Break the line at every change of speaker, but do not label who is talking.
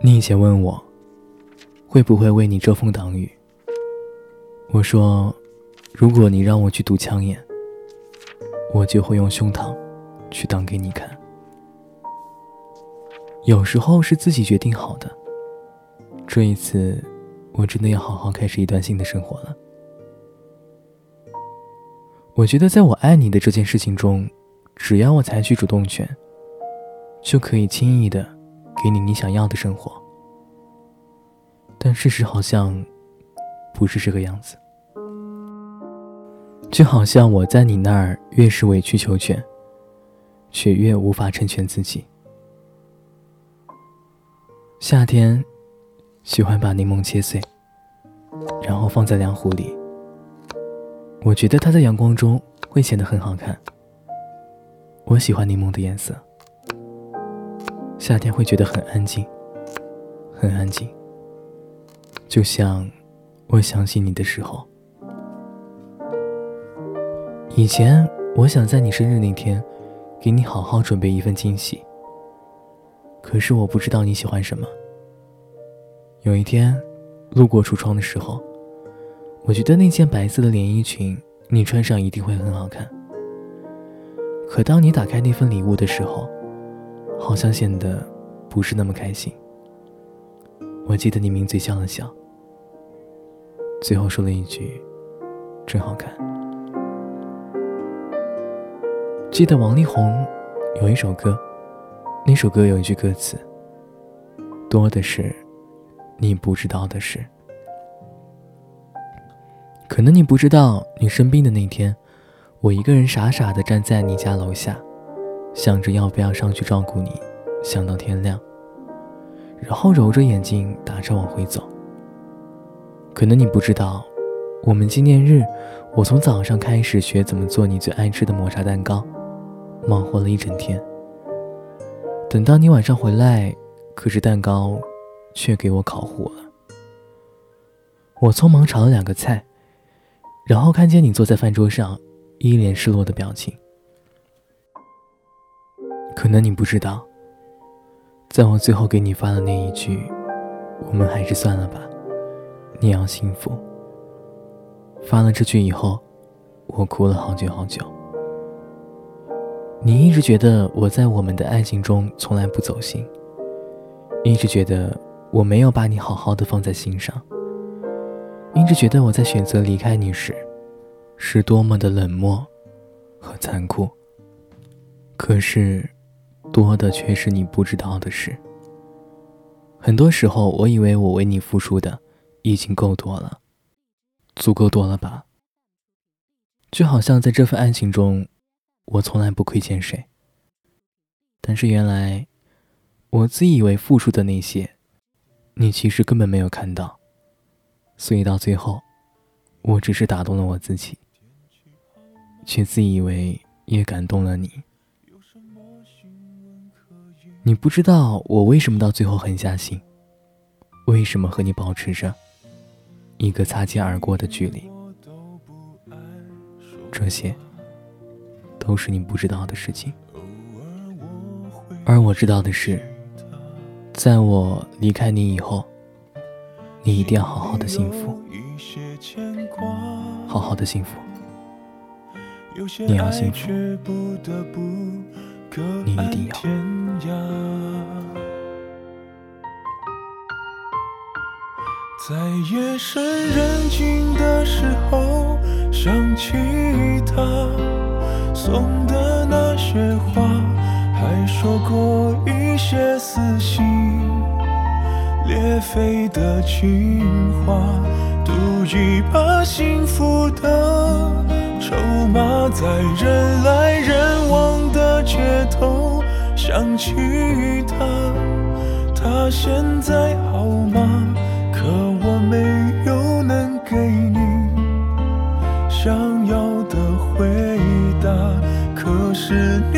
你以前问我，会不会为你遮风挡雨？我说，如果你让我去堵枪眼，我就会用胸膛去挡给你看。有时候是自己决定好的。这一次，我真的要好好开始一段新的生活了。我觉得，在我爱你的这件事情中，只要我采取主动权，就可以轻易的给你你想要的生活。但事实好像不是这个样子，就好像我在你那儿越是委曲求全，却越无法成全自己。夏天，喜欢把柠檬切碎，然后放在凉壶里。我觉得它在阳光中会显得很好看。我喜欢柠檬的颜色。夏天会觉得很安静，很安静，就像我想起你的时候。以前我想在你生日那天，给你好好准备一份惊喜。可是我不知道你喜欢什么。有一天，路过橱窗的时候。我觉得那件白色的连衣裙，你穿上一定会很好看。可当你打开那份礼物的时候，好像显得不是那么开心。我记得你抿嘴笑了笑，最后说了一句：“真好看。”记得王力宏有一首歌，那首歌有一句歌词：“多的是你不知道的事。”可能你不知道，你生病的那天，我一个人傻傻的站在你家楼下，想着要不要上去照顾你，想到天亮，然后揉着眼睛打车往回走。可能你不知道，我们纪念日，我从早上开始学怎么做你最爱吃的抹茶蛋糕，忙活了一整天。等到你晚上回来，可是蛋糕却给我烤糊了。我匆忙炒了两个菜。然后看见你坐在饭桌上，一脸失落的表情。可能你不知道，在我最后给你发的那一句“我们还是算了吧，你要幸福”，发了这句以后，我哭了好久好久。你一直觉得我在我们的爱情中从来不走心，一直觉得我没有把你好好的放在心上。一直觉得我在选择离开你时，是多么的冷漠和残酷。可是，多的却是你不知道的事。很多时候，我以为我为你付出的已经够多了，足够多了吧？就好像在这份爱情中，我从来不亏欠谁。但是原来，我自以为付出的那些，你其实根本没有看到。所以到最后，我只是打动了我自己，却自以为也感动了你。你不知道我为什么到最后狠下心，为什么和你保持着一个擦肩而过的距离。这些都是你不知道的事情，而我知道的是，在我离开你以后。你一定要好好的幸福，好好的幸福。你要幸福，你一定要。
在夜深人静的时候，想起他送的那些花，还说过一些撕心。裂肺的情话，赌一把幸福的筹码，在人来人往的街头想起他，他现在好吗？可我没有能给你想要的回答，可是你。